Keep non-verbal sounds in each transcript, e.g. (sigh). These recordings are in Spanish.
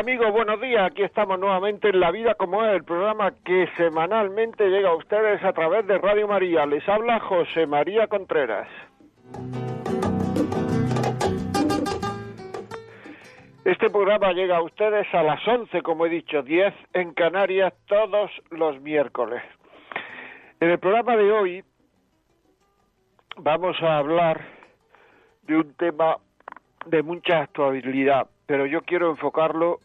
Amigos, buenos días. Aquí estamos nuevamente en La Vida como es, el programa que semanalmente llega a ustedes a través de Radio María. Les habla José María Contreras. Este programa llega a ustedes a las 11, como he dicho, 10 en Canarias todos los miércoles. En el programa de hoy vamos a hablar de un tema de mucha actualidad, pero yo quiero enfocarlo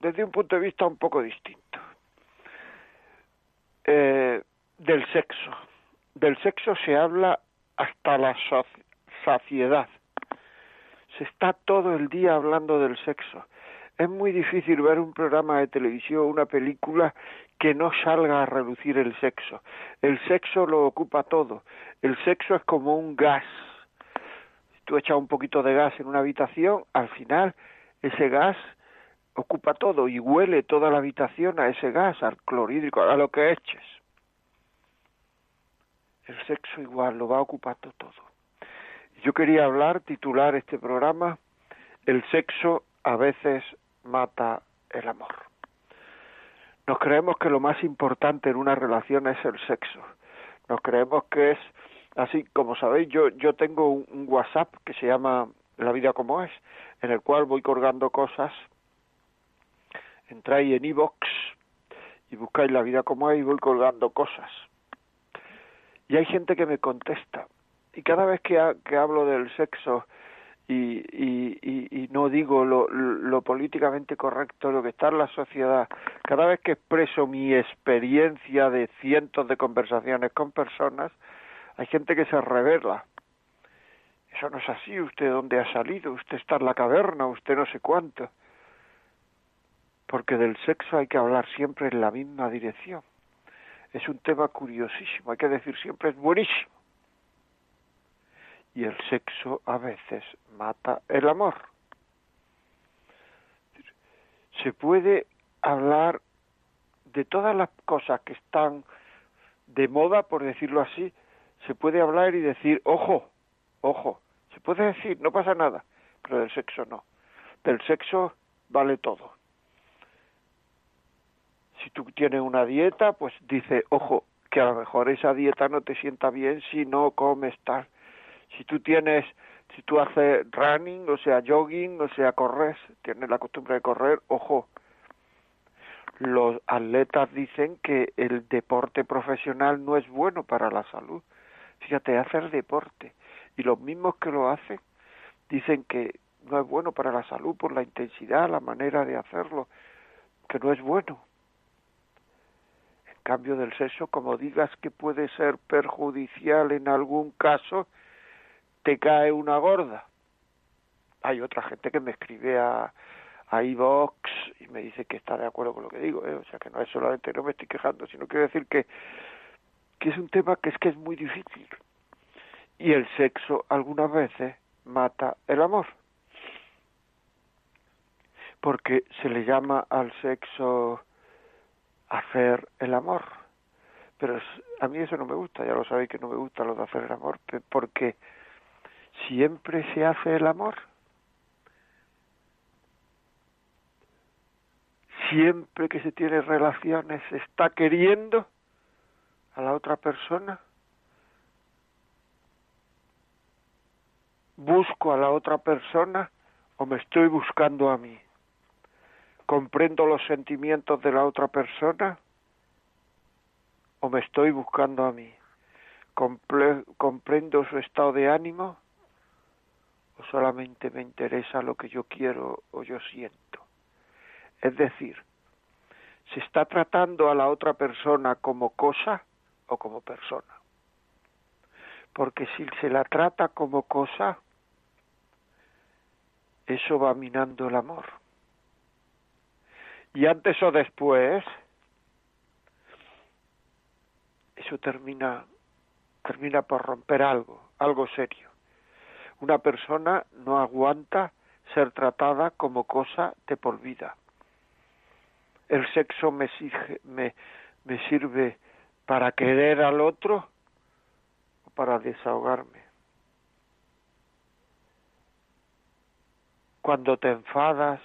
desde un punto de vista un poco distinto. Eh, del sexo. Del sexo se habla hasta la saciedad. Se está todo el día hablando del sexo. Es muy difícil ver un programa de televisión, una película que no salga a reducir el sexo. El sexo lo ocupa todo. El sexo es como un gas. Si tú echas un poquito de gas en una habitación, al final ese gas ocupa todo y huele toda la habitación a ese gas, al clorhídrico, a lo que eches. El sexo igual lo va ocupando todo. Yo quería hablar, titular este programa, El sexo a veces mata el amor. Nos creemos que lo más importante en una relación es el sexo. Nos creemos que es así, como sabéis, yo, yo tengo un, un WhatsApp que se llama La vida como es, en el cual voy colgando cosas entráis en iVox y buscáis la vida como hay y voy colgando cosas. Y hay gente que me contesta. Y cada vez que, que hablo del sexo y, y, y, no digo lo, lo, políticamente correcto, lo que está en la sociedad, cada vez que expreso mi experiencia de cientos de conversaciones con personas, hay gente que se revela. Eso no es así, usted dónde ha salido, usted está en la caverna, usted no sé cuánto porque del sexo hay que hablar siempre en la misma dirección. Es un tema curiosísimo, hay que decir siempre es buenísimo. Y el sexo a veces mata el amor. Se puede hablar de todas las cosas que están de moda, por decirlo así, se puede hablar y decir, ojo, ojo, se puede decir, no pasa nada, pero del sexo no. Del sexo vale todo si tú tienes una dieta, pues dice, ojo, que a lo mejor esa dieta no te sienta bien si no comes tal. Si tú tienes, si tú haces running, o sea, jogging, o sea, corres, tienes la costumbre de correr, ojo. Los atletas dicen que el deporte profesional no es bueno para la salud. Fíjate, hacer deporte. Y los mismos que lo hacen dicen que no es bueno para la salud por la intensidad, la manera de hacerlo, que no es bueno cambio del sexo, como digas que puede ser perjudicial en algún caso, te cae una gorda. Hay otra gente que me escribe a, a iVox y me dice que está de acuerdo con lo que digo, ¿eh? o sea que no es solamente no me estoy quejando, sino quiero decir que, que es un tema que es que es muy difícil. Y el sexo algunas veces mata el amor. Porque se le llama al sexo hacer el amor. Pero a mí eso no me gusta, ya lo sabéis que no me gusta lo de hacer el amor, porque siempre se hace el amor. Siempre que se tiene relaciones está queriendo a la otra persona. ¿Busco a la otra persona o me estoy buscando a mí? Comprendo los sentimientos de la otra persona o me estoy buscando a mí? ¿Comprendo su estado de ánimo o solamente me interesa lo que yo quiero o yo siento? Es decir, ¿se está tratando a la otra persona como cosa o como persona? Porque si se la trata como cosa, eso va minando el amor Y antes o después, eso termina, termina por romper algo, algo serio. Una persona no aguanta ser tratada como cosa de por vida. El sexo me, me, me sirve para querer al otro o para desahogarme. Cuando te enfadas,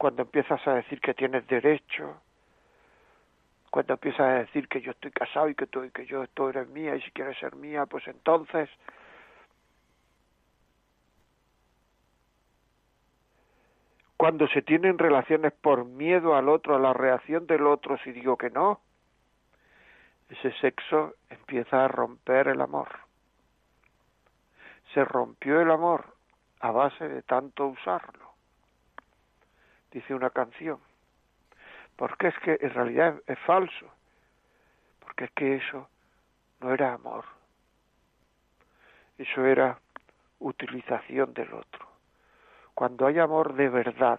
cuando empiezas a decir que tienes derecho, cuando empiezas a decir que yo estoy casado y que tú yo tú eres mía y si quieres ser mía, pues entonces cuando se tienen relaciones por miedo al otro, a la reacción del otro si digo que no, ese sexo empieza a romper el amor. Se rompió el amor a base de tanto usarlo, dice una canción. Porque es que en realidad es, falso, porque es que eso no era amor, eso era utilización del otro cuando hay amor de verdad,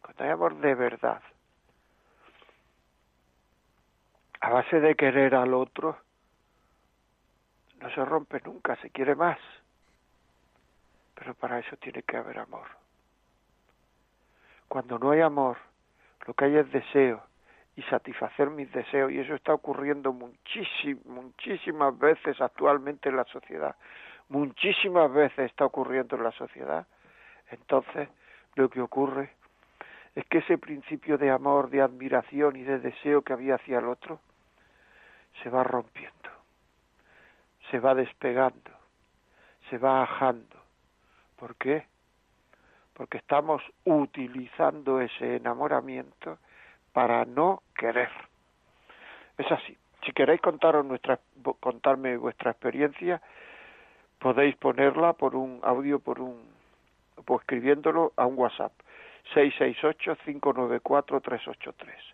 cuando hay amor de verdad, a base de querer al otro, no se rompe nunca, se quiere más. Pero para eso tiene que haber amor. Cuando no hay amor, lo que hay es deseo y satisfacer mis deseos, y eso está ocurriendo muchísimas, muchísimas veces actualmente en la sociedad. Muchísimas veces está ocurriendo en la sociedad entonces, lo que ocurre es que ese principio de amor, de admiración y de deseo que había hacia el otro se va rompiendo, se va despegando, se va ajando. ¿Por qué? Porque estamos utilizando ese enamoramiento para no querer. Es así. Si queréis contaros nuestra, contarme vuestra experiencia, podéis ponerla por un audio, por un pues escribiéndolo a un WhatsApp 668-594-383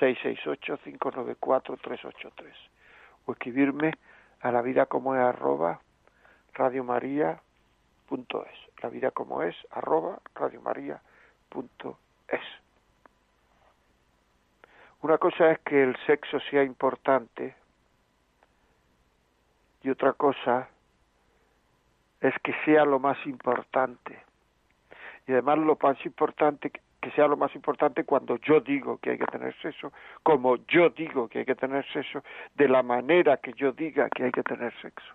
668-594-383 o escribirme a la vida como es arroba radiomaria.es la vida como es arroba radiomaria.es una cosa es que el sexo sea importante y otra cosa es que sea lo más importante y además lo más importante que sea lo más importante cuando yo digo que hay que tener sexo, como yo digo que hay que tener sexo, de la manera que yo diga que hay que tener sexo.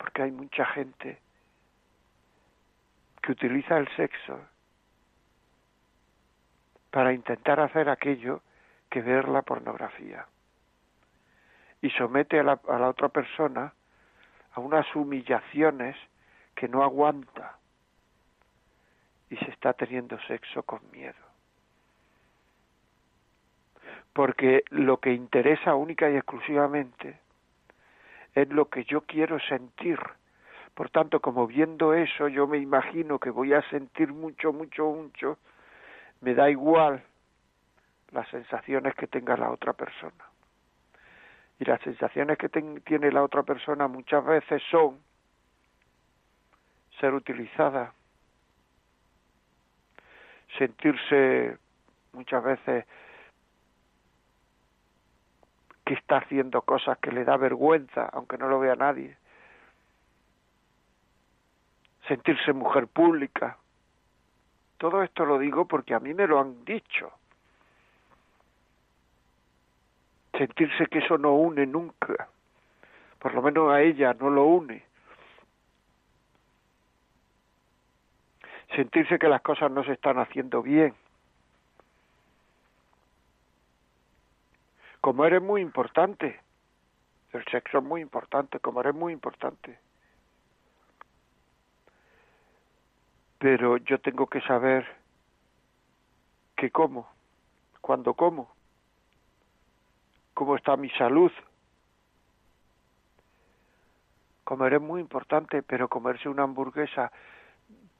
Porque hay mucha gente que utiliza el sexo para intentar hacer aquello que ver la pornografía y somete a la, a la otra persona a unas humillaciones que no aguanta y se está teniendo sexo con miedo. Porque lo que interesa única y exclusivamente es lo que yo quiero sentir. Por tanto, como viendo eso, yo me imagino que voy a sentir mucho, mucho, mucho, me da igual las sensaciones que tenga la otra persona. Y las sensaciones que tiene la otra persona muchas veces son ser utilizada, sentirse muchas veces que está haciendo cosas que le da vergüenza, aunque no lo vea nadie, sentirse mujer pública. Todo esto lo digo porque a mí me lo han dicho. Sentirse que eso no une nunca, por lo menos a ella no lo une. sentirse que las cosas no se están haciendo bien. Como eres muy importante, el sexo es muy importante, como eres muy importante. Pero yo tengo que saber que como, cuando como, cómo está mi salud. Comer es muy importante, pero comerse una hamburguesa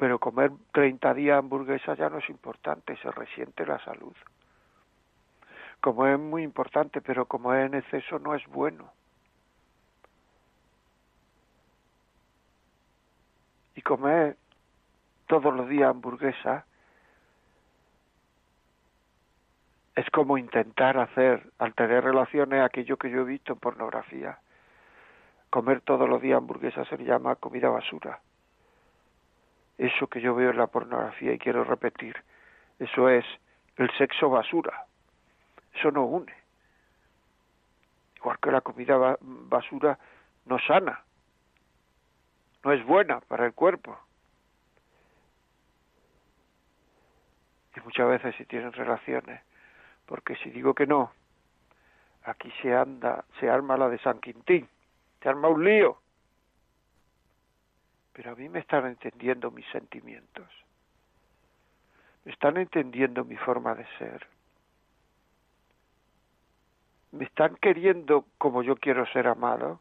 pero comer 30 días hamburguesas ya no es importante, se resiente la salud. Como es muy importante, pero como es en exceso no es bueno. Y comer todos los días hamburguesas es como intentar hacer, al tener relaciones, aquello que yo he visto en pornografía. Comer todos los días hamburguesas se llama comida basura. Eso que yo veo en la pornografía y quiero repetir, eso es el sexo basura. Eso no une. Igual que la comida basura no sana, no es buena para el cuerpo. Y muchas veces si tienen relaciones, porque si digo que no, aquí se anda, se arma la de San Quintín, se arma un lío. Pero a mí me están entendiendo mis sentimientos, me están entendiendo mi forma de ser, me están queriendo como yo quiero ser amado.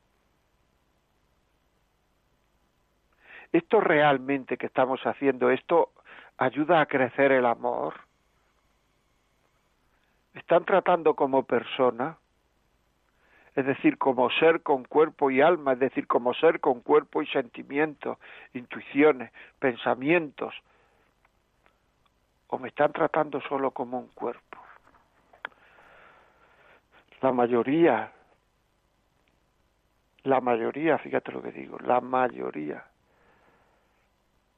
Esto realmente que estamos haciendo, esto ayuda a crecer el amor. Me están tratando como persona, es decir, como ser con cuerpo y alma, es decir, como ser con cuerpo y sentimientos, intuiciones, pensamientos, o me están tratando solo como un cuerpo. La mayoría, la mayoría, fíjate lo que digo, la mayoría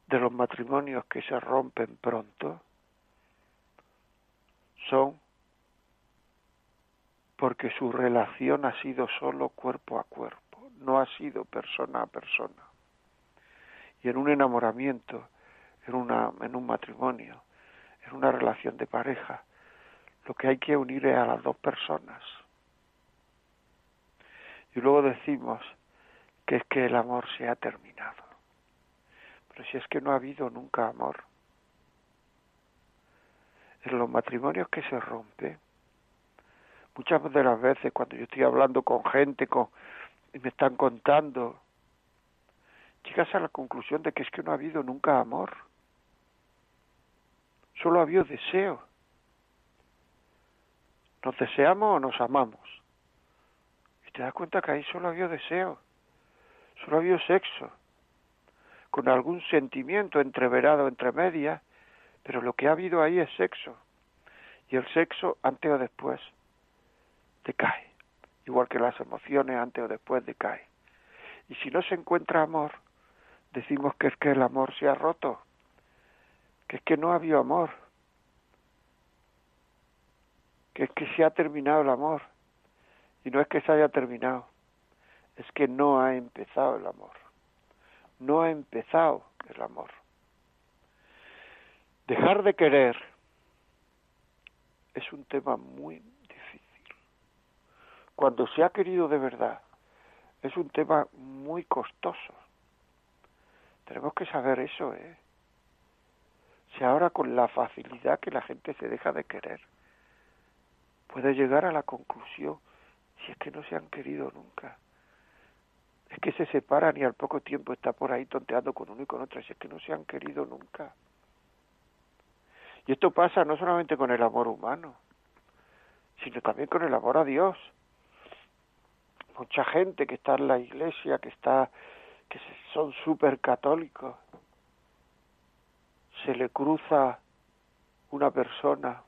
de los matrimonios que se rompen pronto son porque su relación ha sido solo cuerpo a cuerpo, no ha sido persona a persona. Y en un enamoramiento, en, una, en un matrimonio, en una relación de pareja, lo que hay que unir es a las dos personas. Y luego decimos que es que el amor se ha terminado. Pero si es que no ha habido nunca amor. En los matrimonios que se rompe, muchas de las veces cuando yo estoy hablando con gente con, y me están contando, llegas a la conclusión de que es que no ha habido nunca amor. Solo ha habido deseo. ¿Nos deseamos o nos amamos? Y te das cuenta que ahí solo ha habido deseo, solo ha habido sexo, con algún sentimiento entreverado entre medias, pero lo que ha habido ahí es sexo. Y el sexo, antes o después, decae. Igual que las emociones, antes o después, decae. Y si no se encuentra amor, decimos que es que el amor se ha roto, que es que no ha habido amor, que es que se ha terminado el amor. Y no es que se haya terminado, es que no ha empezado el amor no ha empezado el amor. Dejar de querer es un tema muy difícil. Cuando se ha querido de verdad, es un tema muy costoso. Tenemos que saber eso, ¿eh? Si ahora con la facilidad que la gente se deja de querer, puede llegar a la conclusión si es que no se han querido nunca es que se separan y al poco tiempo está por ahí tonteando con uno y con otro, es que no se han querido nunca. Y esto pasa no solamente con el amor humano, sino también con el amor a Dios. Mucha gente que está en la iglesia, que está, que son súper católicos, se le cruza una persona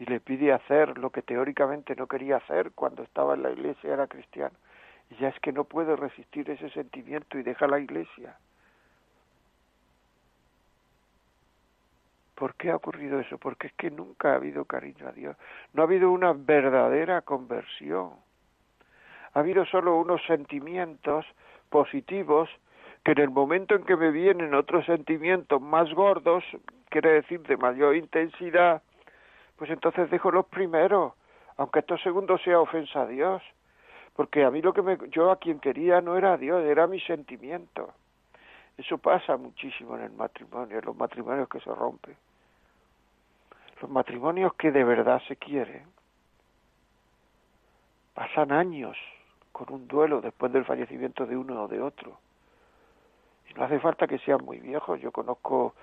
y le pide hacer lo que teóricamente no quería hacer cuando estaba en la iglesia era cristiano y ya es que no puede resistir ese sentimiento y deja la iglesia. ¿Por qué ha ocurrido eso? Porque es que nunca ha habido cariño a Dios. No ha habido una verdadera conversión. Ha habido solo unos sentimientos positivos que en el momento en que me vienen otros sentimientos más gordos, quiere decir de mayor intensidad, pues entonces dejo los primeros, aunque estos segundos sea ofensa a Dios porque a mí lo que me, yo a quien quería no era a Dios, era mi sentimiento. Eso pasa muchísimo en el matrimonio, en los matrimonios que se rompen. Los matrimonios que de verdad se quieren pasan años con un duelo después del fallecimiento de uno o de otro. Y no hace falta que sean muy viejos. Yo conozco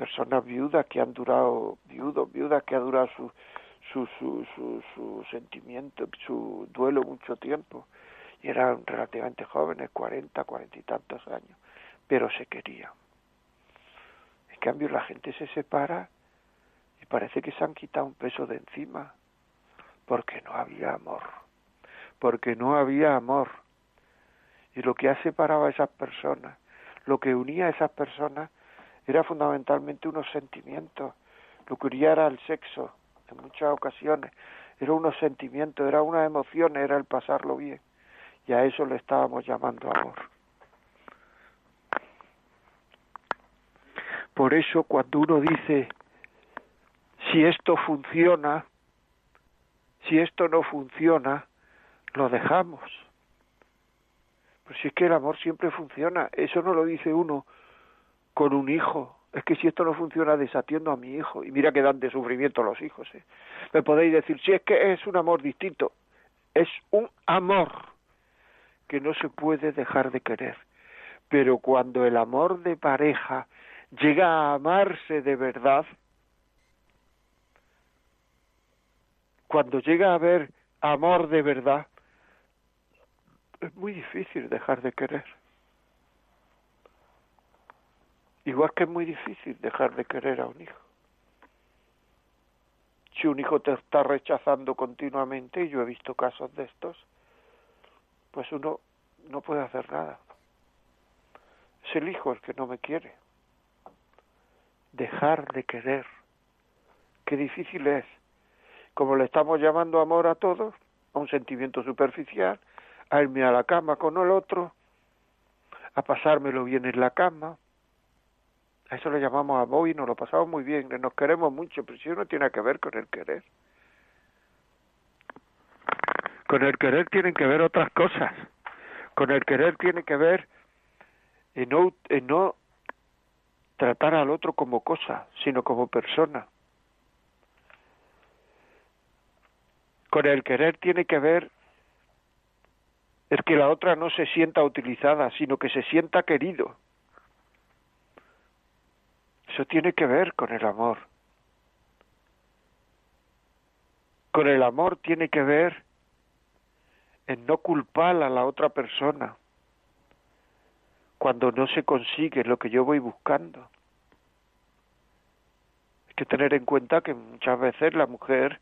personas viudas que han durado, viudos, viudas que han durado su, su, su, su, su sentimiento, su duelo mucho tiempo. Y eran relativamente jóvenes, cuarenta, cuarenta y tantos años, pero se querían. En cambio, la gente se separa y parece que se han quitado un peso de encima, porque no había amor, porque no había amor. Y lo que ha separado a esas personas, lo que unía a esas personas, era fundamentalmente unos sentimientos. Unía era el sexo, en muchas ocasiones, era unos sentimientos, era una emoción, era el pasarlo bien. Y a eso le estábamos llamando amor. Por eso cuando uno dice, si esto funciona, si esto no funciona, lo dejamos. Pues si es que el amor siempre funciona, eso no lo dice uno con un hijo. Es que si esto no funciona, desatiendo a mi hijo. Y mira que dan de sufrimiento los hijos. ¿eh? Me podéis decir, si es que es un amor distinto. Es un amor que no se puede dejar de querer. Pero cuando el amor de pareja llega a amarse de verdad, cuando llega a haber amor de verdad, es muy difícil dejar de querer. Igual que es muy difícil dejar de querer a un hijo. Si un hijo te está rechazando continuamente, y yo he visto casos de estos, pues uno no puede hacer nada. Es el hijo el que no me quiere dejar de querer. Qué difícil es. Como le estamos llamando amor a todos, a un sentimiento superficial, a irme a la cama con el otro, a pasármelo bien en la cama. A eso le llamamos amor y nos lo pasamos muy bien, nos queremos mucho, pero si no tiene que ver con el querer. Con el querer tienen que ver otras cosas. Con el querer tiene que ver en no, en no tratar al otro como cosa, sino como persona. Con el querer tiene que ver el que la otra no se sienta utilizada, sino que se sienta querido. Eso tiene que ver con el amor. Con el amor tiene que ver en no culpar a la otra persona, cuando no se consigue lo que yo voy buscando. Hay que tener en cuenta que muchas veces la mujer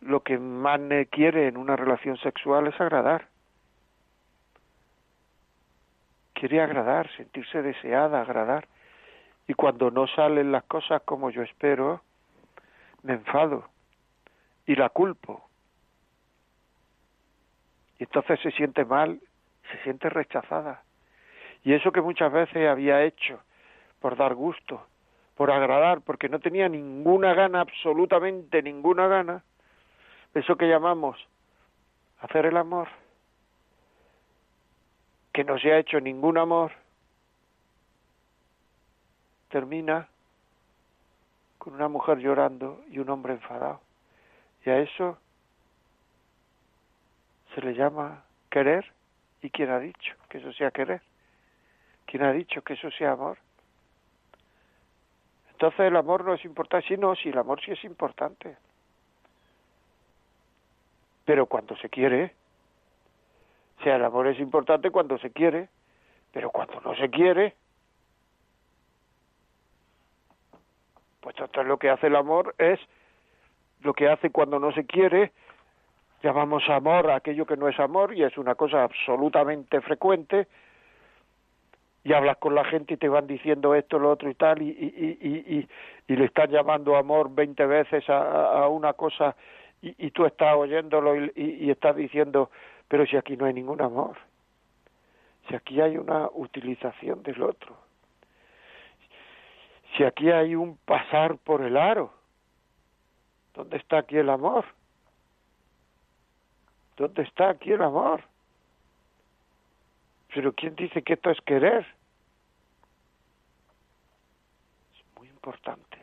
lo que más quiere en una relación sexual es agradar. Quiere agradar, sentirse deseada, agradar. Y cuando no salen las cosas como yo espero, me enfado y la culpo. Y entonces se siente mal, se siente rechazada. Y eso que muchas veces había hecho por dar gusto, por agradar, porque no tenía ninguna gana, absolutamente ninguna gana, eso que llamamos hacer el amor, que no se ha hecho ningún amor, termina con una mujer llorando y un hombre enfadado. Y a eso se le llama querer. ¿Y quién ha dicho que eso sea querer? ¿Quién ha dicho que eso sea amor? Entonces el amor no es importante, sí, no, sí, el amor sí es importante. Pero cuando se quiere, o sea, el amor es importante cuando se quiere, pero cuando no se quiere, pues entonces lo que hace el amor es lo que hace cuando no se quiere, llamamos amor a aquello que no es amor y es una cosa absolutamente frecuente, y hablas con la gente y te van diciendo esto, lo otro y tal, y, y, y, y le estás llamando amor veinte veces a, a, una cosa y, tú estás oyéndolo y, estás diciendo, pero si aquí no hay ningún amor, si aquí hay una utilización del otro, si aquí hay un pasar por el aro, ¿dónde está aquí el amor? ¿Dónde está aquí el amor? Pero ¿quién dice que esto es querer? Es muy importante.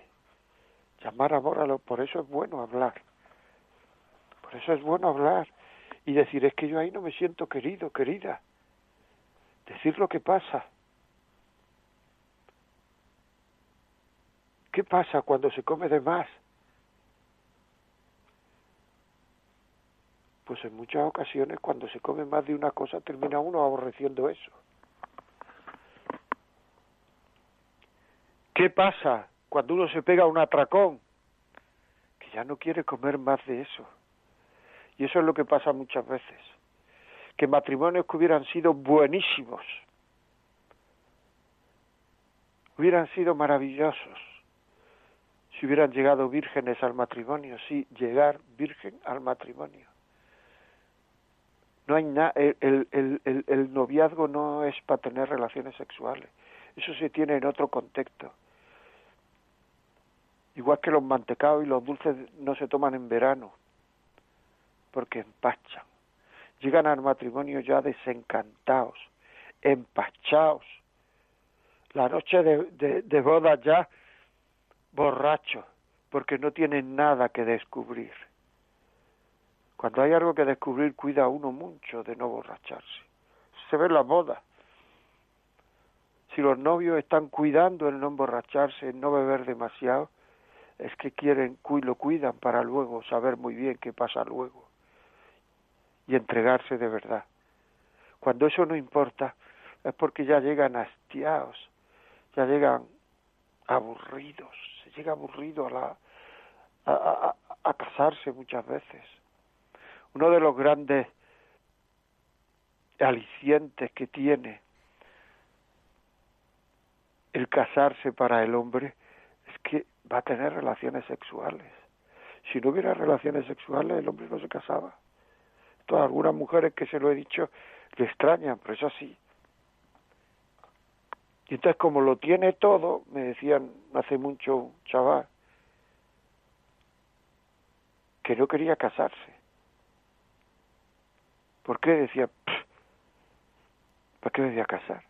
Llamar amor a lo... Por eso es bueno hablar. Por eso es bueno hablar. Y decir, es que yo ahí no me siento querido, querida. Decir lo que pasa. ¿Qué pasa cuando se come de más? pues en muchas ocasiones cuando se come más de una cosa termina uno aborreciendo eso. ¿Qué pasa cuando uno se pega un atracón que ya no quiere comer más de eso. Y eso es lo que pasa muchas veces. Que matrimonios que hubieran sido buenísimos, hubieran sido maravillosos, si hubieran llegado vírgenes al matrimonio, sí, llegar virgen al matrimonio. No hay nada, el, el, noviazgo no es para tener relaciones sexuales, eso se tiene en otro contexto. Igual que los mantecados y los dulces no se toman en verano, porque empachan. Llegan al matrimonio ya desencantados, empachados. La noche de, de boda ya borrachos, porque no tienen nada que descubrir. Cuando hay algo que descubrir, cuida uno mucho de no borracharse. Se ve en la boda. Si los novios están cuidando el no emborracharse, el no beber demasiado, es que quieren, lo cuidan para luego saber muy bien qué pasa luego y entregarse de verdad. Cuando eso no importa, es porque ya llegan hastiados, ya llegan aburridos, llega aburrido a, la, a, a casarse muchas veces. Uno de los grandes alicientes que tiene el casarse para el hombre es que va a tener relaciones sexuales. Si no hubiera relaciones sexuales, el hombre no se casaba. Todas algunas mujeres que se lo he dicho le extrañan, pero es así. Y entonces como lo tiene todo, me decían hace mucho un chaval que no quería casarse. ¿Por qué? Decía, ¿para qué me voy a casar?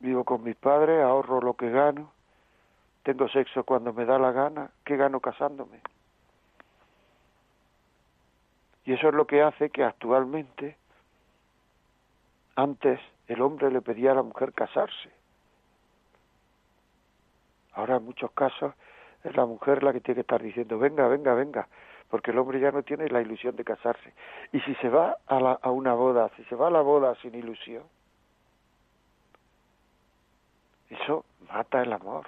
Vivo con mis padres, ahorro lo que gano, tengo sexo cuando me da la gana, ¿qué gano casándome? Y eso es lo que hace que actualmente, antes el hombre le pedía a la mujer casarse. Ahora en muchos casos es la mujer la que tiene que estar diciendo, venga, venga, venga, porque el hombre ya no tiene la ilusión de casarse. Y si se va a, la, a una boda, si se va a la boda sin ilusión, eso mata el amor.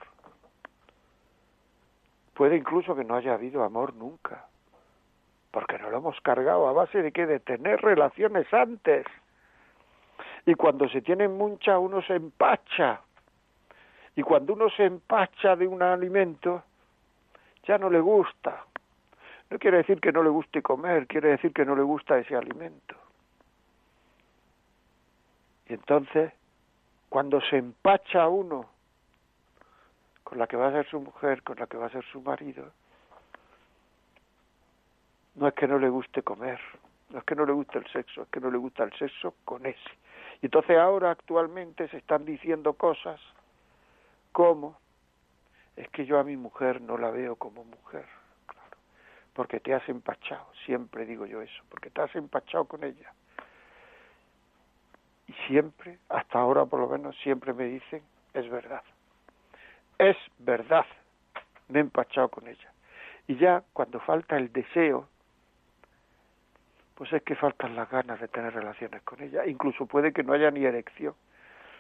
Puede incluso que no haya habido amor nunca, porque no lo hemos cargado a base de que de tener relaciones antes y cuando se tiene mucha uno se empacha. Y cuando uno se empacha de un alimento, ya no le gusta. No quiere decir que no le guste comer, quiere decir que no le gusta ese alimento. Y entonces, cuando se empacha uno con la que va a ser su mujer, con la que va a ser su marido, no es que no le guste comer, no es que no le guste el sexo, es que no le gusta el sexo con ese. Y entonces ahora actualmente se están diciendo cosas como es que yo a mi mujer no la veo como mujer, claro, porque te has empachado, siempre digo yo eso, porque te has empachado con ella. Y siempre, hasta ahora por lo menos, siempre me dicen, es verdad, es verdad, me he empachado con ella. Y ya cuando falta el deseo, pues es que faltan las ganas de tener relaciones con ella. Incluso puede que no haya ni erección,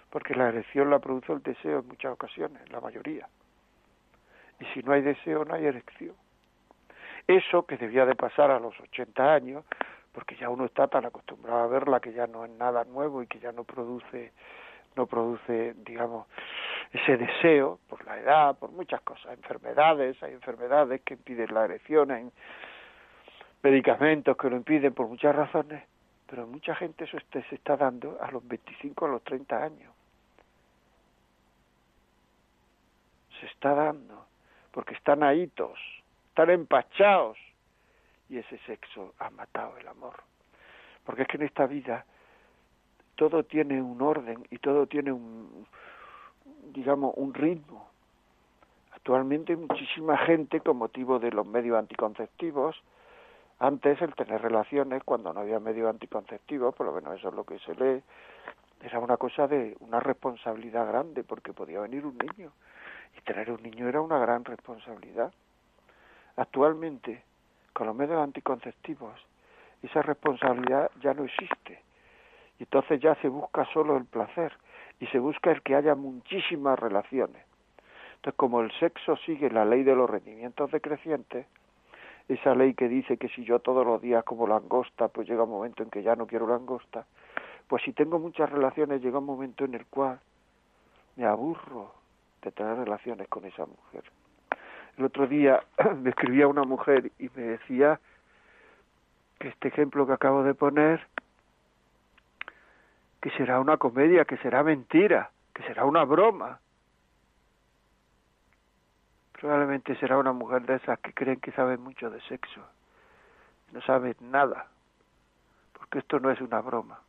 porque la erección la produce el deseo en muchas ocasiones, la mayoría. Y si no hay deseo, no hay erección. Eso que debía de pasar a los 80 años, porque ya uno está tan acostumbrado a verla que ya no es nada nuevo y que ya no produce no produce, digamos, ese deseo por la edad, por muchas cosas, enfermedades, hay enfermedades que impiden la erección, hay medicamentos que lo impiden por muchas razones, pero mucha gente eso este, se está dando a los 25, a los 30 años. Se está dando, porque están ahitos, están empachados, y ese sexo ha matado el amor. Porque es que en esta vida todo tiene un orden y todo tiene un, digamos, un ritmo. Actualmente muchísima gente con motivo de los medios anticonceptivos antes el tener relaciones cuando no había medio anticonceptivo, por lo menos eso es lo que se lee, era una cosa de una responsabilidad grande porque podía venir un niño y tener un niño era una gran responsabilidad. Actualmente, con los medios anticonceptivos, esa responsabilidad ya no existe. Y entonces ya se busca solo el placer y se busca el que haya muchísimas relaciones. Entonces, como el sexo sigue la ley de los rendimientos decrecientes, esa ley que dice que si yo todos los días como langosta, pues llega un momento en que ya no quiero langosta, pues si tengo muchas relaciones llega un momento en el cual me aburro de tener relaciones con esa mujer. El otro día (clears throat) me escribía una mujer y me decía que este ejemplo que acabo de poner, que será una comedia, que será mentira, que será una broma. Probablemente será una mujer de esas que creen que saben mucho de sexo. No saben nada, porque esto no es una broma.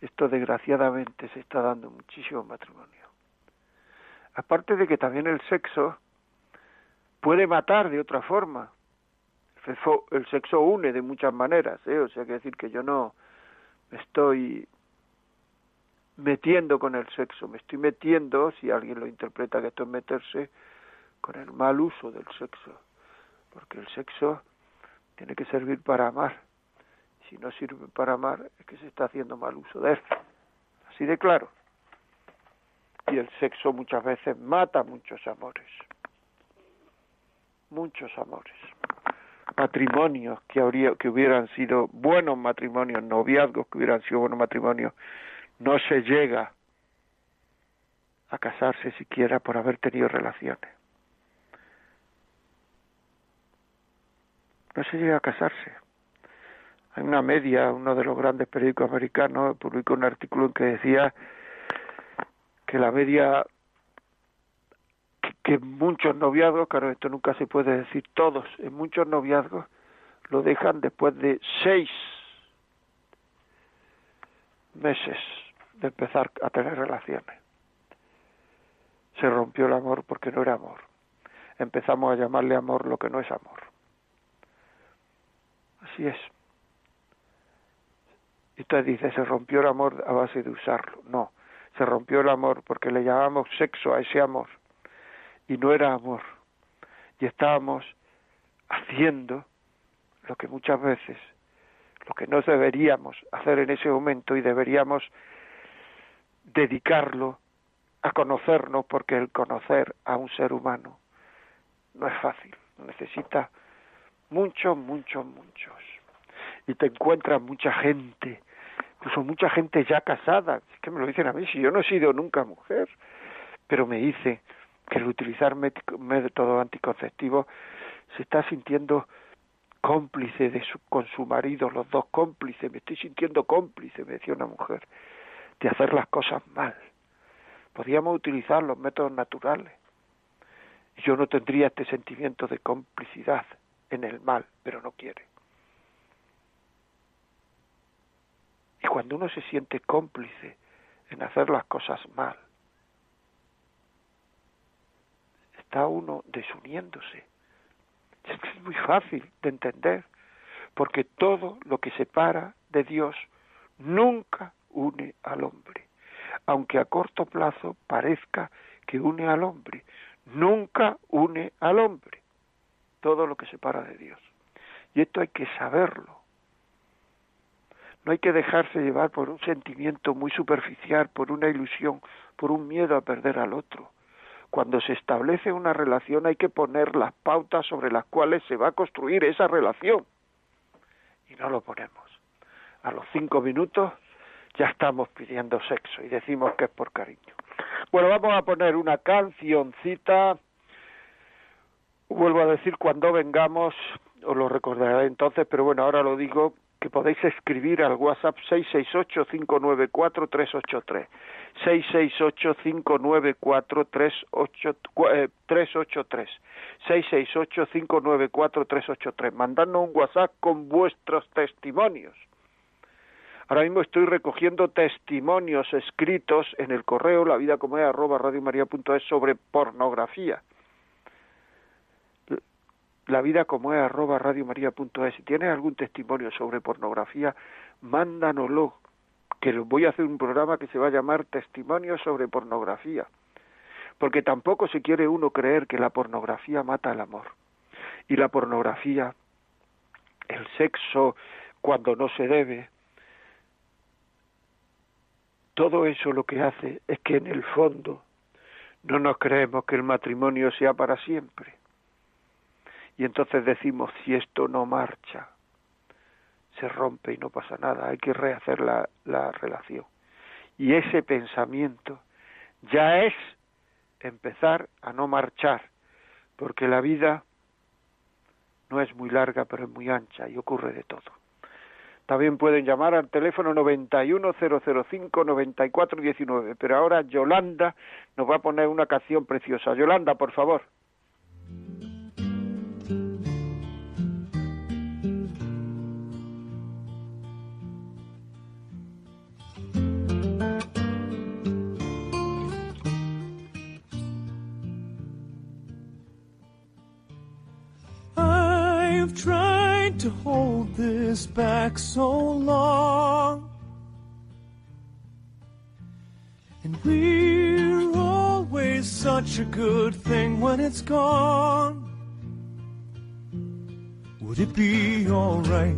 Esto desgraciadamente se está dando muchísimo matrimonio. Aparte de que también el sexo puede matar de otra forma. El sexo, une de muchas maneras, ¿eh? o sea, que decir que yo no me estoy metiendo con el sexo, me estoy metiendo, si alguien lo interpreta que esto es meterse, con el mal uso del sexo, porque el sexo tiene que servir para amar. Si no sirve para amar, es que se está haciendo mal uso de él. Así de claro. Y el sexo muchas veces mata muchos amores muchos amores, matrimonios que, habría, que hubieran sido buenos matrimonios, noviazgos que hubieran sido buenos matrimonios, no se llega a casarse siquiera por haber tenido relaciones. No se llega a casarse. Hay una media, uno de los grandes periódicos americanos publicó un artículo en que decía que la media que muchos noviazgos, claro, esto nunca se puede decir todos, en muchos noviazgos lo dejan después de seis meses de empezar a tener relaciones. Se rompió el amor porque no era amor. Empezamos a llamarle amor lo que no es amor. Así es. Y usted dice, se rompió el amor a base de usarlo. No, se rompió el amor porque le llamamos sexo a ese amor y no era amor. Y estábamos haciendo lo que muchas veces, lo que no deberíamos hacer en ese momento y deberíamos dedicarlo a conocernos porque el conocer a un ser humano no es fácil, necesita muchos, muchos, muchos. Y te encuentras mucha gente, incluso mucha gente ya casada, es que me lo dicen a mí, si yo no he sido nunca mujer, pero me dice, que el utilizar método anticonceptivo se está sintiendo cómplice de su, con su marido, los dos cómplices, me estoy sintiendo cómplice, me decía una mujer, de hacer las cosas mal. Podríamos utilizar los métodos naturales. Yo no tendría este sentimiento de complicidad en el mal, pero no quiere. Y cuando uno se siente cómplice en hacer las cosas mal, está uno desuniéndose. (laughs) Es muy fácil de entender, porque todo lo que separa de Dios nunca une al hombre, aunque a corto plazo parezca que une al hombre, nunca une al hombre, todo lo que separa de Dios. Y esto hay que saberlo. No hay que dejarse llevar por un sentimiento muy superficial, por una ilusión, por un miedo a perder al otro cuando se establece una relación hay que poner las pautas sobre las cuales se va a construir esa relación. Y no lo ponemos. A los cinco minutos ya estamos pidiendo sexo y decimos que es por cariño. Bueno, vamos a poner una cancioncita. Vuelvo a decir cuando vengamos, os lo recordaré entonces, pero bueno, ahora lo digo que podéis escribir al WhatsApp 668-594-383. 668-594-383. 668-594-383. Mandadnos un WhatsApp con vuestros testimonios. Ahora mismo estoy recogiendo testimonios escritos en el correo la vida como es arroba sobre pornografía la vida como es arroba radiomaria.es. Si tienes algún testimonio sobre pornografía, mándanoslo, que voy a hacer un programa que se va a llamar Testimonios sobre pornografía. Porque tampoco se quiere uno creer que la pornografía mata el amor. Y la pornografía, el sexo cuando no se debe, todo eso lo que hace es que en el fondo no nos creemos que el matrimonio sea para siempre. Y entonces decimos, si esto no marcha, se rompe y no pasa nada, hay que rehacer la, la relación. Y ese pensamiento ya es empezar a no marchar, porque la vida no es muy larga, pero es muy ancha y ocurre de todo. También pueden llamar al teléfono 91005-9419. Pero ahora Yolanda nos va a poner una canción preciosa. Yolanda, por favor. This back so long. And we're always such a good thing when it's gone. Would it be alright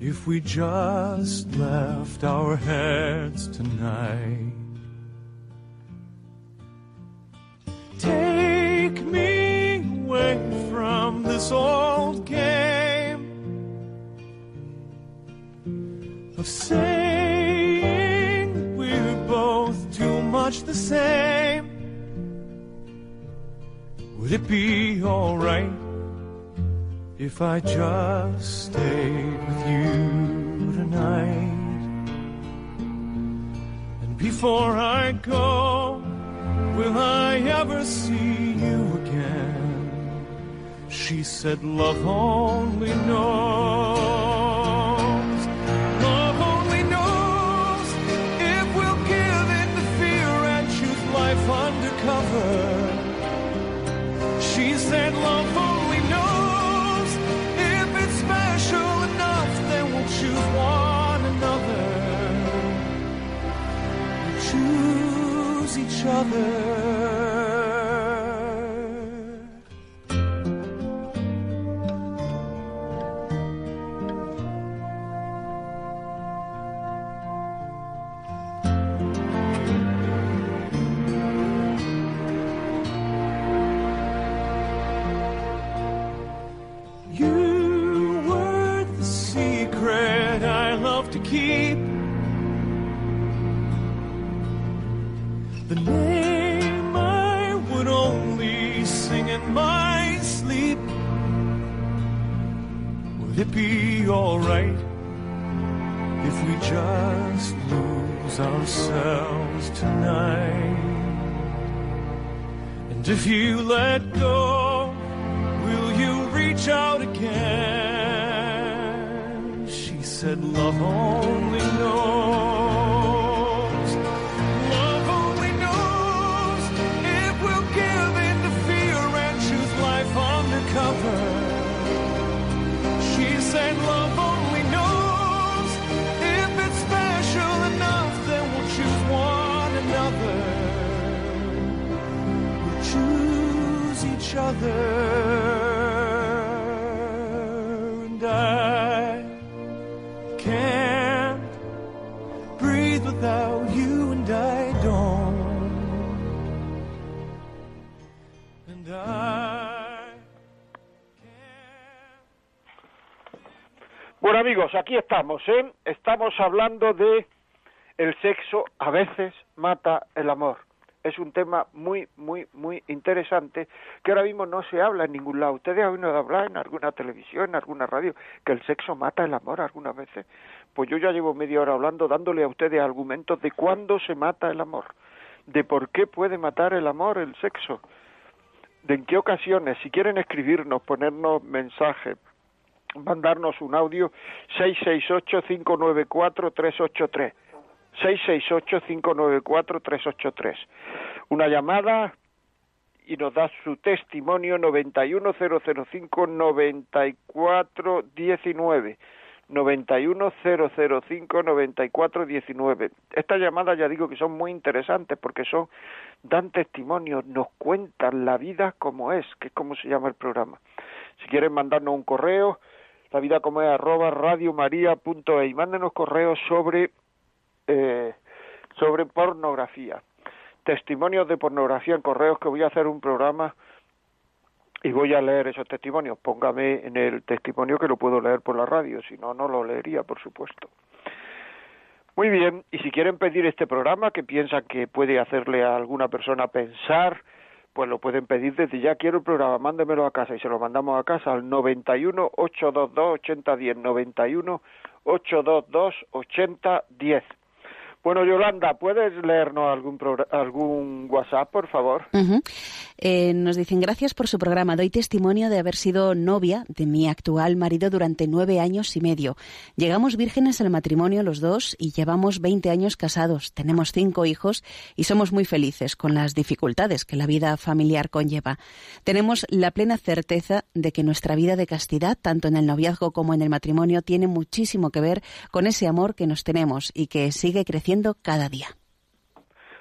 if we just left our heads tonight? Take me away from this of saying we're both too much the same. Would it be alright if I just stayed with you tonight? And before I go, will I ever see you again? She said, Love only knows. each other. We'll ourselves tonight. And if you let go, will you reach out again? She said, Love only knows. Bueno amigos, aquí estamos, ¿eh? Estamos hablando de el sexo a veces mata el amor es un tema muy, muy, muy interesante que ahora mismo no se habla en ningún lado. Ustedes han oído hablar en alguna televisión, en alguna radio, que el sexo mata el amor algunas veces. Pues yo ya llevo media hora hablando, dándole a ustedes argumentos de cuándo se mata el amor, de por qué puede matar el amor el sexo, de en qué ocasiones. Si quieren escribirnos, ponernos mensajes, mandarnos un audio, 668-594-383. 668-594-383. Una llamada y nos da su testimonio 91005-9419. 91005-9419. Estas llamadas ya digo que son muy interesantes porque son, dan testimonio, nos cuentan la vida como es, que es como se llama el programa. Si quieren mandarnos un correo, la vida como es arroba radiomaria.es y mándenos correos sobre eh, sobre pornografía. testimonios de pornografía en correos que voy a hacer un programa y voy a leer esos testimonios. Póngame en el testimonio que lo puedo leer por la radio, si no, no lo leería, por supuesto. Muy bien, y si quieren pedir este programa que piensan que puede hacerle a alguna persona pensar, pues lo pueden pedir desde ya. Quiero el programa, mándemelo a casa y se lo mandamos a casa al 91 822 8010, 91 822 8010. Bueno, Yolanda, ¿puedes leernos algún, WhatsApp, por favor? Eh, nos dicen, gracias por su programa. Doy testimonio de haber sido novia de mi actual marido durante nueve años y medio. Llegamos vírgenes al matrimonio los dos y llevamos veinte años casados. Tenemos cinco hijos y somos muy felices con las dificultades que la vida familiar conlleva. Tenemos la plena certeza de que nuestra vida de castidad, tanto en el noviazgo como en el matrimonio, tiene muchísimo que ver con ese amor que nos tenemos y que sigue creciendo cada día.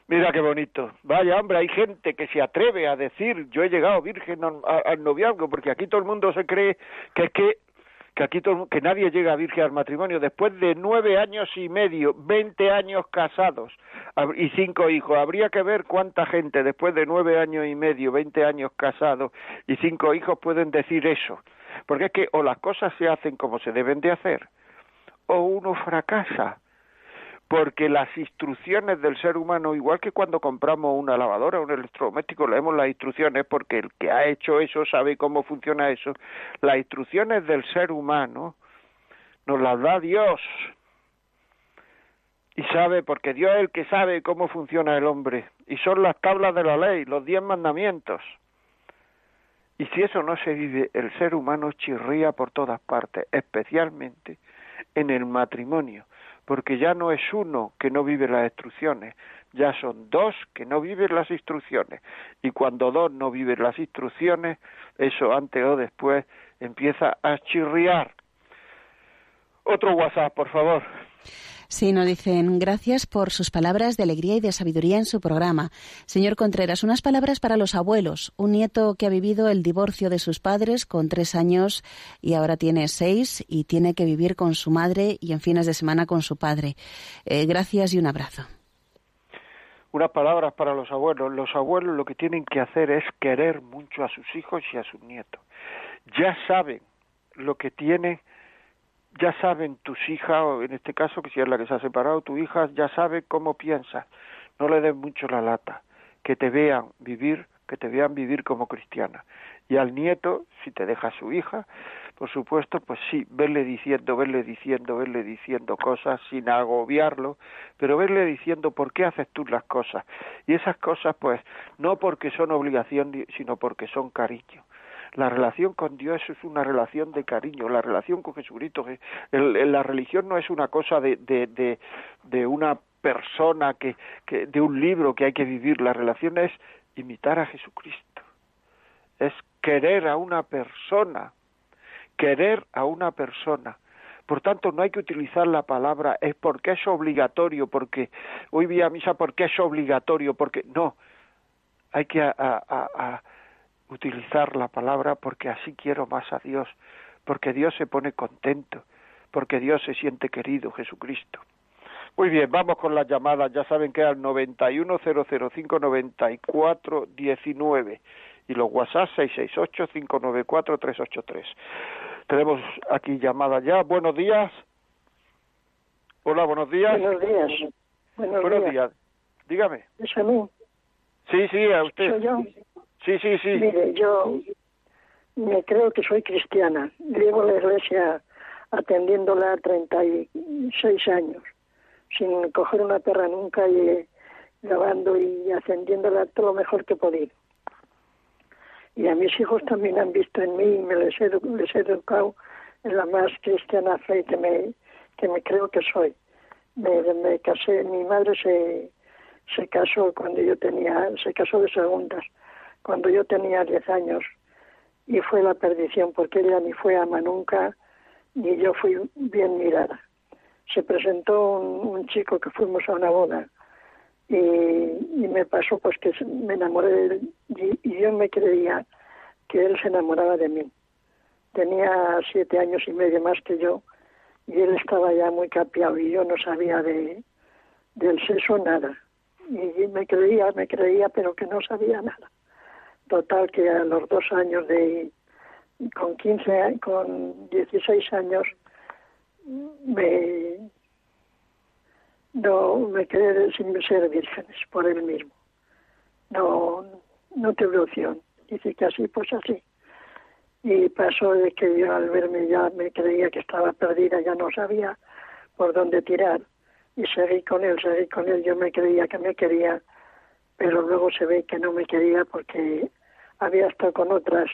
Mira qué bonito. Vaya, hombre, hay gente que se atreve a decir, yo he llegado virgen al noviazgo, porque aquí todo el mundo se cree que es que que aquí todo, que nadie llega virgen al matrimonio después de nueve años y medio, veinte años casados y cinco hijos. Habría que ver cuánta gente después de nueve años y medio, veinte años casados y cinco hijos pueden decir eso. Porque es que o las cosas se hacen como se deben de hacer, o uno fracasa porque las instrucciones del ser humano, igual que cuando compramos una lavadora un electrodoméstico, leemos las instrucciones porque el que ha hecho eso sabe cómo funciona eso, las instrucciones del ser humano nos las da Dios. Y sabe, porque Dios es el que sabe cómo funciona el hombre. Y son las tablas de la ley, los diez mandamientos. Y si eso no se vive, el ser humano chirría por todas partes, especialmente en el matrimonio porque ya no es uno que no vive las instrucciones, ya son dos que no viven las instrucciones. Y cuando dos no viven las instrucciones, eso antes o después empieza a chirriar. Otro WhatsApp, por favor. Sí, nos dicen gracias por sus palabras de alegría y de sabiduría en su programa. Señor Contreras, unas palabras para los abuelos. Un nieto que ha vivido el divorcio de sus padres con tres años y ahora tiene seis y tiene que vivir con su madre y en fines de semana con su padre. Eh, gracias y un abrazo. Unas palabras para los abuelos. Los abuelos lo que tienen que hacer es querer mucho a sus hijos y a sus nietos. Ya saben lo que tienen ya saben tus hijas, o en este caso, que si es la que se ha separado, tu hija ya sabe cómo piensas. No le des mucho la lata. Que te vean vivir, que te vean vivir como cristiana. Y al nieto, si te deja su hija, por supuesto, pues sí, verle diciendo, verle diciendo, verle diciendo cosas sin agobiarlo, pero verle diciendo por qué haces tú las cosas. Y esas cosas, pues, no porque son obligación, sino porque son cariño. La relación con Dios es una relación de cariño, la relación con Jesucristo. la religión no es una cosa de, de, de, una persona, que, que, de un libro que hay que vivir. La relación es imitar a Jesucristo. Es querer a una persona, querer a una persona. Por tanto, no hay que utilizar la palabra es porque es obligatorio, porque hoy vi a misa porque es obligatorio, porque no. Hay que a, utilizar la palabra porque así quiero más a Dios, porque Dios se pone contento, porque Dios se siente querido, Jesucristo. Muy bien, vamos con las llamadas. Ya saben que es al 910059419 y los WhatsApp 668-594-383. Tenemos aquí llamada ya. Buenos días. Hola, buenos días. Buenos días. Buenos, días. Dígame. ¿Es a mí? Sí, sí, a usted. ¿Soy yo? Sí, sí, sí. Mire, yo me creo que soy cristiana. Llevo la iglesia atendiéndola 36 años, sin coger una perra nunca y lavando y ascendiéndola todo lo mejor que he podido. Y a mis hijos también han visto en mí y me les he, les he educado en la más cristiana fe que me, que me creo que soy. Me, me casé, mi madre se, se casó cuando yo tenía, se casó de segundas cuando yo tenía 10 años y fue la perdición porque ella ni fue ama nunca ni yo fui bien mirada. Se presentó un, chico que fuimos a una boda y, me pasó pues que me enamoré de él y, yo me creía que él se enamoraba de mí. Tenía siete años y medio más que yo y él estaba ya muy capiado y yo no sabía de del sexo nada. y me creía, me creía, pero que no sabía nada. Total que a los dos años de, con 15, con 16 años, me, no me quedé sin ser vírgenes por él mismo. No, no tuve opción. Dice que así, pues así. Y pasó de que yo al verme ya me creía que estaba perdida, ya no sabía por dónde tirar. Y seguí con él, seguí con él. Yo me creía que me quería, pero luego se ve que no me quería porque había estado con otras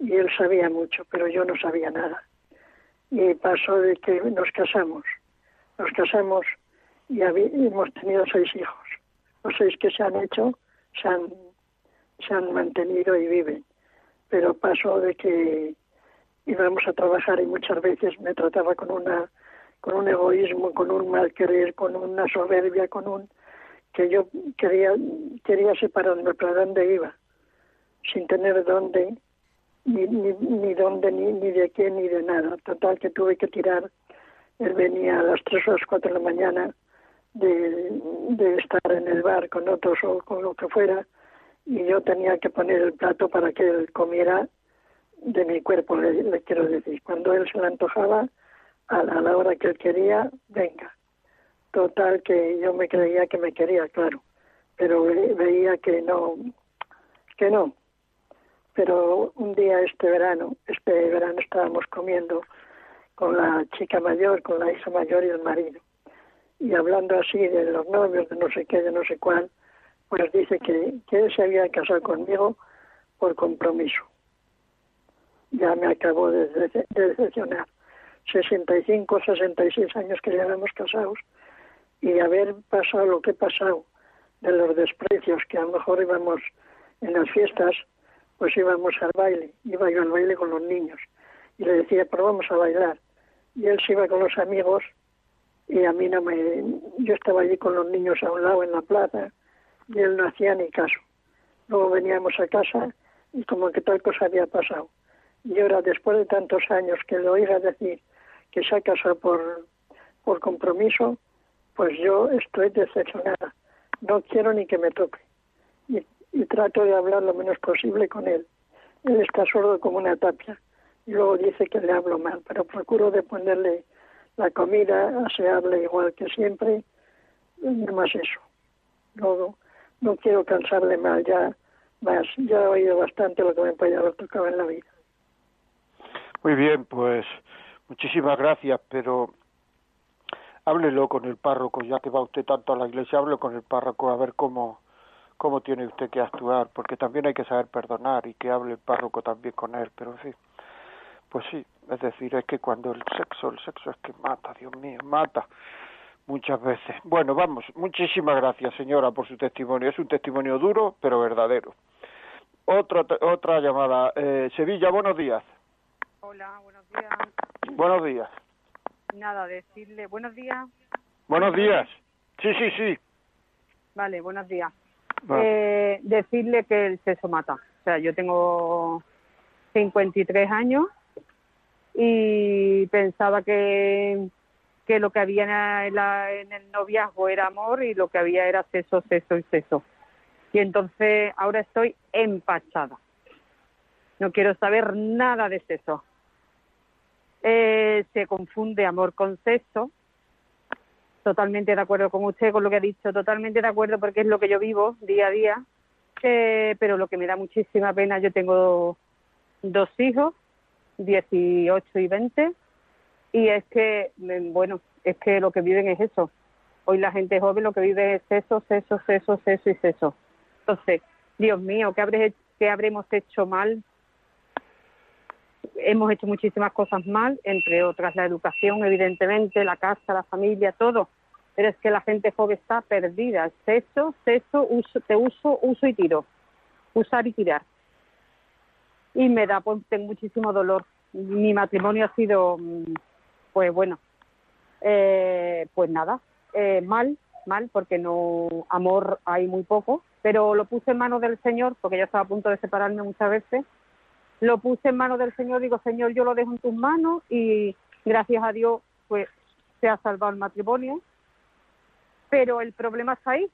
y él sabía mucho, pero yo no sabía nada. Y pasó de que nos casamos. Nos casamos y hemos tenido seis hijos. Los seis que se han hecho se han, se han mantenido y viven. Pero pasó de que íbamos a trabajar y muchas veces me trataba con una con un egoísmo, con un mal querer, con una soberbia, con un que yo quería quería separarme para dónde iba, sin tener dónde ni ni, ni dónde ni, ni de qué ni de nada. Total que tuve que tirar. Él venía a las tres o las cuatro de la mañana de, estar en el bar con otros o con lo que fuera y yo tenía que poner el plato para que él comiera de mi cuerpo, le, quiero decir. Cuando él se le antojaba, a la, a la, hora que él quería, venga. Total que yo me creía que me quería, claro, pero veía que no, que no. Pero un día este verano, este verano estábamos comiendo con la chica mayor, con la hija mayor y el marido y hablando así de los novios, de no sé qué, de no sé cuál, pues dice que, él se había casado conmigo por compromiso. Ya me acabó de, decepcionar. 65, 66 años que llevamos casados y haber pasado lo que he pasado de los desprecios que a lo mejor íbamos en las fiestas, pues íbamos al baile, iba yo al baile con los niños y le decía, pero vamos a bailar. Y él se iba con los amigos y a mí no me yo estaba allí con los niños a un lado en la plaza y él no hacía ni caso. Luego veníamos a casa y como que tal cosa había pasado. Y ahora después de tantos años que lo oiga decir que se ha casado por por compromiso pues yo estoy decepcionada. No quiero ni que me toque. Y, y trato de hablar lo menos posible con él él está sordo como una tapia y luego dice que le hablo mal pero procuro de ponerle la comida se habla igual que siempre, no más eso. No, no quiero cansarle más, ya, más, ya he oído bastante lo que me podía haber tocado en la vida. Muy bien, pues muchísimas gracias, pero háblelo con el párroco, ya que va usted tanto a la iglesia, hable con el párroco a ver cómo, cómo tiene usted que actuar, porque también hay que saber perdonar y que hable el párroco también con él, pero en fin. Pues sí, es decir, es que cuando el sexo, el sexo es que mata, Dios mío, mata muchas veces. Bueno, vamos, muchísimas gracias señora por su testimonio. Es un testimonio duro, pero verdadero. Otra, otra llamada. Eh, Sevilla, buenos días. Hola, buenos días. Buenos días. Nada, decirle, buenos días. Buenos días. Sí, sí, sí. Vale, buenos días. Eh, decirle que el sexo mata. O sea, yo tengo 53 años y pensaba que, que lo que había en, en el noviazgo era amor y lo que había era sexo, sexo y sexo. Y entonces ahora estoy empachada. No quiero saber nada de sexo. Eh, se confunde amor con sexo. Totalmente de acuerdo con usted, con lo que ha dicho, totalmente de acuerdo porque es lo que yo vivo día a día. Eh, pero lo que me da muchísima pena, yo tengo dos hijos 18 y 20 y es que, mm, bueno, es que lo que viven es eso. Hoy la gente joven lo que vive es eso, eso, eso, eso y eso. Entonces, Dios mío, ¿qué, habré, ¿qué habremos hecho mal? Hemos hecho muchísimas cosas mal, entre otras la educación, evidentemente, la casa, la familia, todo. Pero es que la gente joven está perdida. Sexo, sexo, uso, te uso, uso y tiro. Usar y tirar y me da pues tengo muchísimo dolor. Mi matrimonio ha sido, mm, pues bueno, eh, pues nada, eh, mal, mal, porque no amor hay muy poco, pero lo puse en manos del Señor, porque ya estaba a punto de separarme muchas veces. Lo puse en manos del Señor, digo, Señor, yo lo dejo en tus manos y gracias a Dios, pues se ha salvado el matrimonio. Pero el problema está ahí.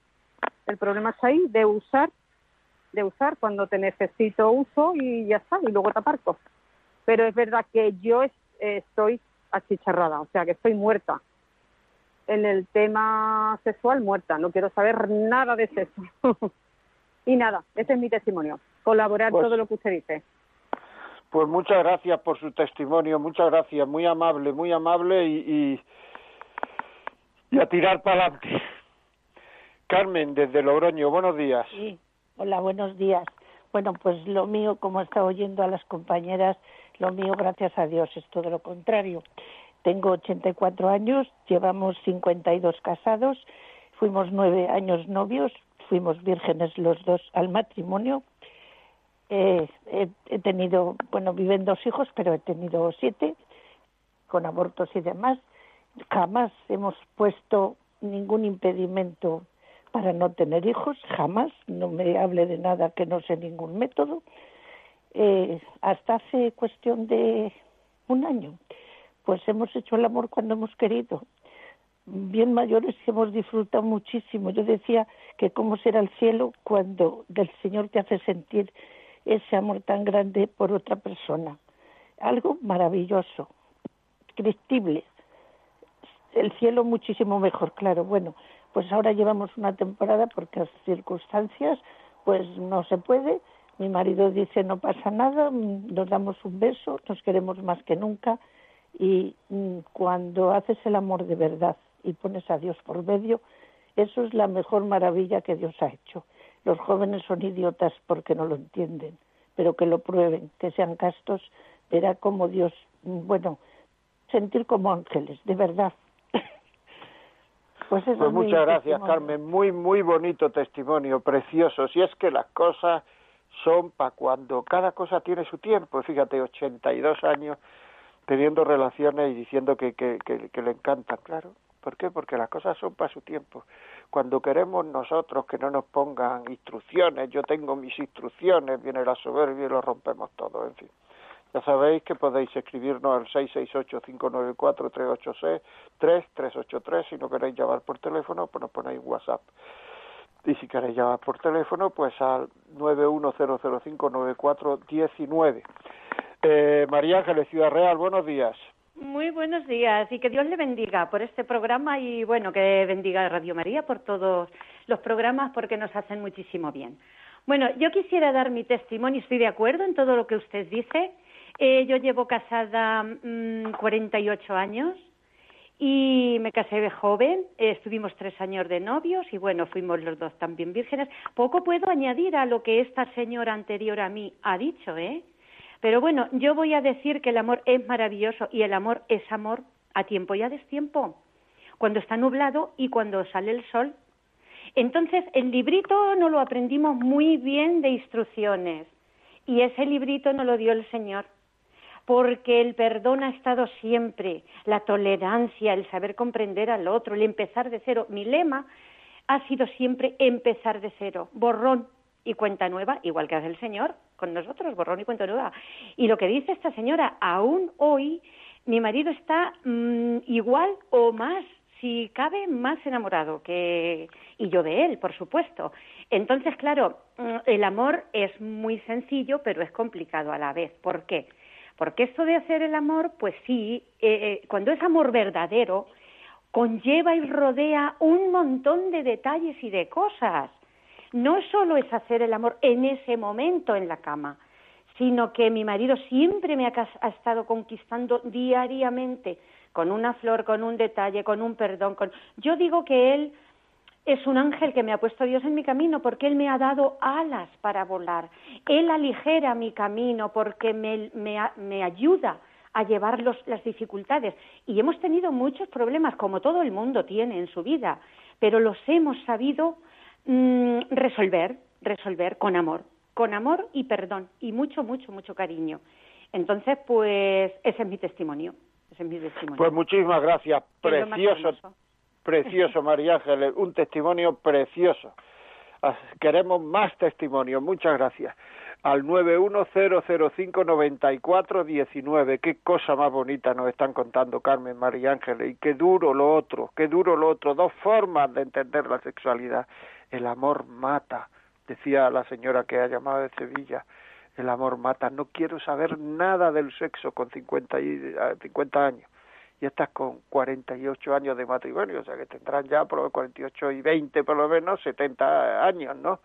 El problema está ahí de usar, de usar cuando te necesito uso y ya está, y luego te aparco. Pero es verdad que yo estoy achicharrada, o sea que estoy muerta. En el tema sexual, muerta. No quiero saber nada de sexo. (laughs) y nada, ese es mi testimonio. Colaborar Pues- todo lo que usted dice. Pues muchas gracias por su testimonio, muchas gracias, muy amable, muy amable y, y, a tirar para adelante. Carmen, desde Logroño, buenos días. Sí, hola, buenos días. Bueno, pues lo mío, como he estado oyendo a las compañeras, lo mío, gracias a Dios, es todo lo contrario. Tengo 84 años, llevamos 52 casados, fuimos nueve años novios, fuimos vírgenes los dos al matrimonio. Eh, he, tenido, bueno, viven dos hijos, pero he tenido siete, con abortos y demás. Jamás hemos puesto ningún impedimento para no tener hijos, jamás, no me hable de nada que no sé ningún método. Eh, hasta hace cuestión de un año, pues hemos hecho el amor cuando hemos querido. Bien mayores que hemos disfrutado muchísimo. Yo decía que cómo será el cielo cuando el Señor te hace sentir ese amor tan grande por otra persona. Algo maravilloso, descriptible. El cielo muchísimo mejor, claro. Bueno, pues ahora llevamos una temporada porque las circunstancias pues no se puede. Mi marido dice no pasa nada, mm, nos damos un beso, nos queremos más que nunca y mm, cuando haces el amor de verdad y pones a Dios por medio, eso es la mejor maravilla que Dios ha hecho. Los jóvenes son idiotas porque no lo entienden, pero que lo prueben, que sean castos, verá como Dios, bueno, sentir como ángeles, de verdad. (coughs) Pues, eso Pues muchas gracias. Carmen. Muy, muy bonito testimonio, precioso. Si es que las cosas son para cuando cada cosa tiene su tiempo. Fíjate, 82 años teniendo relaciones y diciendo que, que, que, que le encantan, claro. ¿Por qué? Porque las cosas son para su tiempo. Cuando queremos nosotros que no nos pongan instrucciones, yo tengo mis instrucciones, viene la soberbia y lo rompemos todo, en fin. Ya sabéis que podéis escribirnos al 668-594-386, 3383, si no queréis llamar por teléfono, pues nos ponéis WhatsApp. Y si queréis llamar por teléfono, pues al 910059419. Eh, María Ángeles, Ciudad Real, buenos días. Muy buenos días y que Dios le bendiga por este programa y bueno, que bendiga Radio María por todos los programas porque nos hacen muchísimo bien. Bueno, yo quisiera dar mi testimonio, estoy de acuerdo en todo lo que usted dice. Eh, yo llevo casada mm, 48 años y me casé de joven, estuvimos tres años de novios y bueno, fuimos los dos también vírgenes. Poco puedo añadir a lo que esta señora anterior a mí ha dicho, ¿eh? Pero bueno, yo voy a decir que el amor es maravilloso y el amor es amor a tiempo y a destiempo, cuando está nublado y cuando sale el sol. Entonces, el librito no lo aprendimos muy bien de instrucciones. Y ese librito nos lo dio el Señor, porque el perdón ha estado siempre, la tolerancia, el saber comprender al otro, el empezar de cero. Mi lema ha sido siempre empezar de cero, borrón y cuenta nueva, igual que hace el Señor con nosotros, borrón y cuenta nueva. Y lo que dice esta señora, aún hoy mi marido está mm, igual o más, si cabe, más enamorado que y yo de él, por supuesto. Entonces, claro, mm, el amor es muy sencillo, pero es complicado a la vez. ¿Por qué? Porque esto de hacer el amor, pues sí, eh, eh, cuando es amor verdadero, conlleva y rodea un montón de detalles y de cosas. No solo es hacer el amor en ese momento en la cama, sino que mi marido siempre me ha, estado conquistando diariamente con una flor, con un detalle, con un perdón. Con... Yo digo que él es un ángel que me ha puesto Dios en mi camino porque Él me ha dado alas para volar. Él aligera mi camino porque me, me, me ayuda a llevar las dificultades. Y hemos tenido muchos problemas, como todo el mundo tiene en su vida, pero los hemos sabido mm, resolver, resolver con amor, con amor y perdón, y mucho, mucho, mucho cariño. Entonces, pues ese es mi testimonio. Ese es mi testimonio. Pues muchísimas gracias. Precioso, precioso, María Ángeles. Un testimonio precioso. Ah, Queremos más testimonios. Muchas gracias. Al 910059419. Qué cosa más bonita nos están contando Carmen, María Ángeles. Y qué duro lo otro, qué duro lo otro. Dos formas de entender la sexualidad. El amor mata, decía la señora que ha llamado de Sevilla, el amor mata, no quiero saber nada del sexo con 50, y, 50 años y estás con 48 años de matrimonio, o sea que tendrán ya por lo 48 y 20 por lo menos 70 años, ¿no?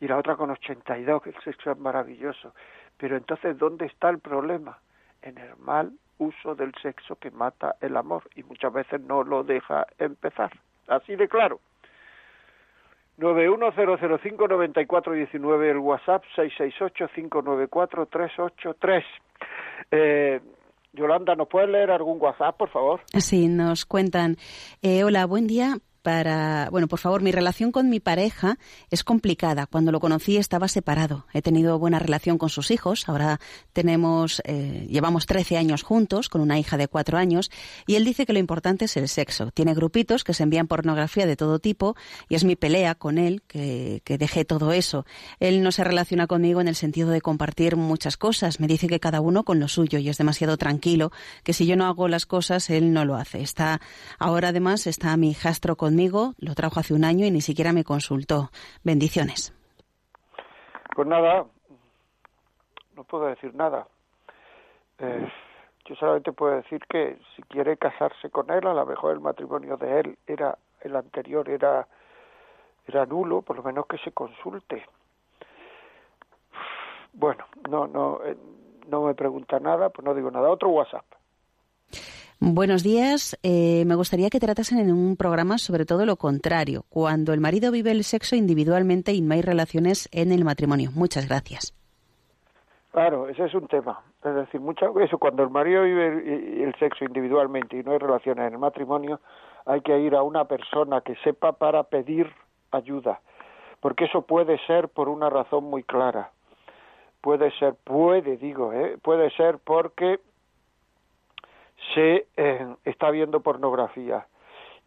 Y la otra con 82, que el sexo es maravilloso. Pero entonces, ¿dónde está el problema? En el mal uso del sexo que mata el amor y muchas veces no lo deja empezar. Así de claro. 910059419 el WhatsApp 668-594-383. Eh, Yolanda, ¿nos puedes leer algún WhatsApp, por favor? Sí, nos cuentan. Eh, hola, buen día para, bueno, por favor, mi relación con mi pareja es complicada. Cuando lo conocí estaba separado. He tenido buena relación con sus hijos. Ahora tenemos, eh, llevamos 13 años juntos con una hija de 4 años y él dice que lo importante es el sexo. Tiene grupitos que se envían pornografía de todo tipo y es mi pelea con él que, que dejé todo eso. Él no se relaciona conmigo en el sentido de compartir muchas cosas. Me dice que cada uno con lo suyo y es demasiado tranquilo, que si yo no hago las cosas, él no lo hace. Está, ahora además está mi hijastro conmigo lo trajo hace un año y ni siquiera me consultó. Bendiciones. Pues nada, no puedo decir nada. Eh, yo solamente puedo decir que si quiere casarse con él, a lo mejor el matrimonio de él era el anterior era era nulo, por lo menos que se consulte. Bueno, no no eh, no me pregunta nada, pues no digo nada. Otro WhatsApp. Buenos días. Eh, me gustaría que tratasen en un programa sobre todo lo contrario, cuando el marido vive el sexo individualmente y no hay relaciones en el matrimonio. Muchas gracias. Claro, ese es un tema. Es decir, muchas veces cuando el marido vive el sexo individualmente y no hay relaciones en el matrimonio, hay que ir a una persona que sepa para pedir ayuda, porque eso puede ser por una razón muy clara. Puede ser, puede, digo, ¿eh? puede ser porque se eh, está viendo pornografía.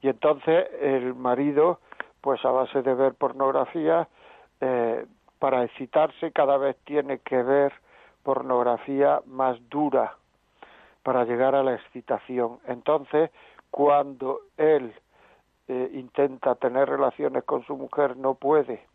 Y entonces el marido pues a base de ver pornografía eh, para excitarse cada vez tiene que ver pornografía más dura para llegar a la excitación. Entonces cuando él eh, intenta tener relaciones con su mujer no puede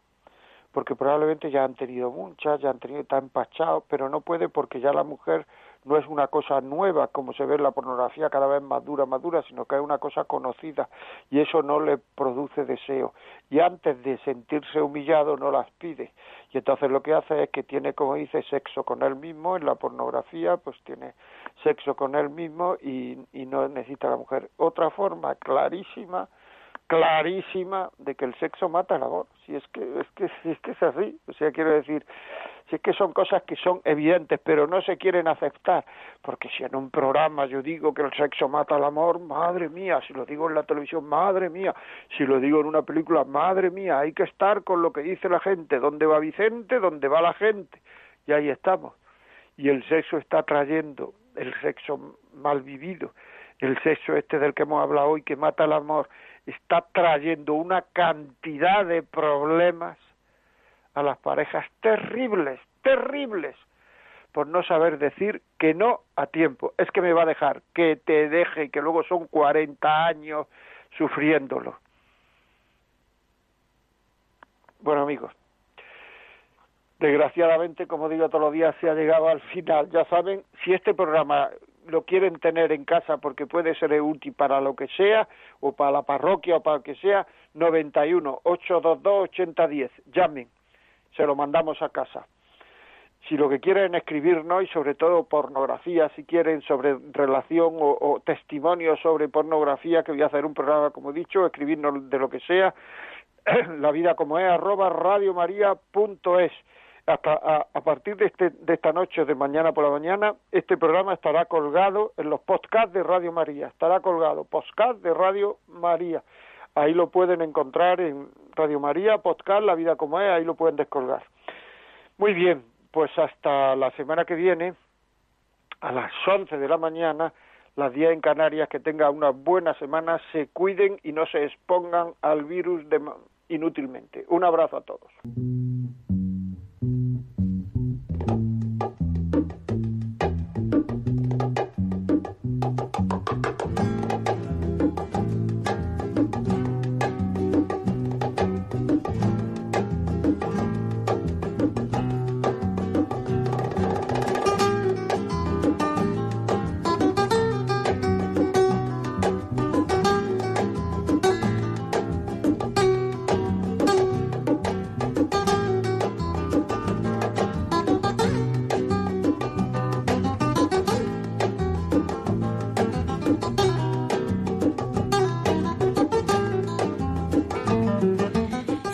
porque probablemente ya han tenido muchas, ya han tenido, está empachado, pero no puede porque ya la mujer no es una cosa nueva como se ve en la pornografía cada vez más dura, más dura, sino que es una cosa conocida y eso no le produce deseo. Y antes de sentirse humillado no las pide. Y entonces lo que hace es que tiene, como dice, sexo con él mismo, en la pornografía pues tiene sexo con él mismo y, y no necesita a la mujer. Otra forma clarísima clarísima de que el sexo mata el amor. Si es que es que si (laughs) es que es así, o sea, quiero decir, es que son cosas que son evidentes, pero no se quieren aceptar, porque si en un programa yo digo que el sexo mata el amor, madre mía, si lo digo en la televisión, madre mía, si lo digo en una película, madre mía, hay que estar con lo que dice la gente, dónde va Vicente, dónde va la gente, y ahí estamos. Y el sexo está trayendo el sexo mal vivido, el sexo este del que hemos hablado hoy que mata el amor, está trayendo una cantidad de problemas a las parejas terribles, terribles, por no saber decir que no a tiempo. Es que me va a dejar, que te deje, que luego son 40 años sufriéndolo. Bueno, amigos, desgraciadamente, como digo todos los días, se ha llegado al final. Ya saben, si este programa lo quieren tener en casa porque puede ser útil para lo que sea, o para la parroquia o para lo que sea, 91 822 8010. Llamen, se lo mandamos a casa. Si lo que quieren escribirnos y sobre todo pornografía, si quieren sobre relación o, o testimonios sobre pornografía, que voy a hacer un programa como he dicho, escribirnos de lo que sea, (clears throat) la vida como es, arroba radiomaria.es hasta a, partir de, este, de esta noche, de mañana por la mañana, este programa estará colgado en los podcasts de Radio María. Estará colgado, podcast de Radio María. Ahí lo pueden encontrar en Radio María, podcast La Vida como es, ahí lo pueden descolgar. Muy bien, pues hasta la semana que viene, a las 11 de la mañana, las 10 en Canarias, que tengan una buena semana, se cuiden y no se expongan al virus de, inútilmente. Un abrazo a todos.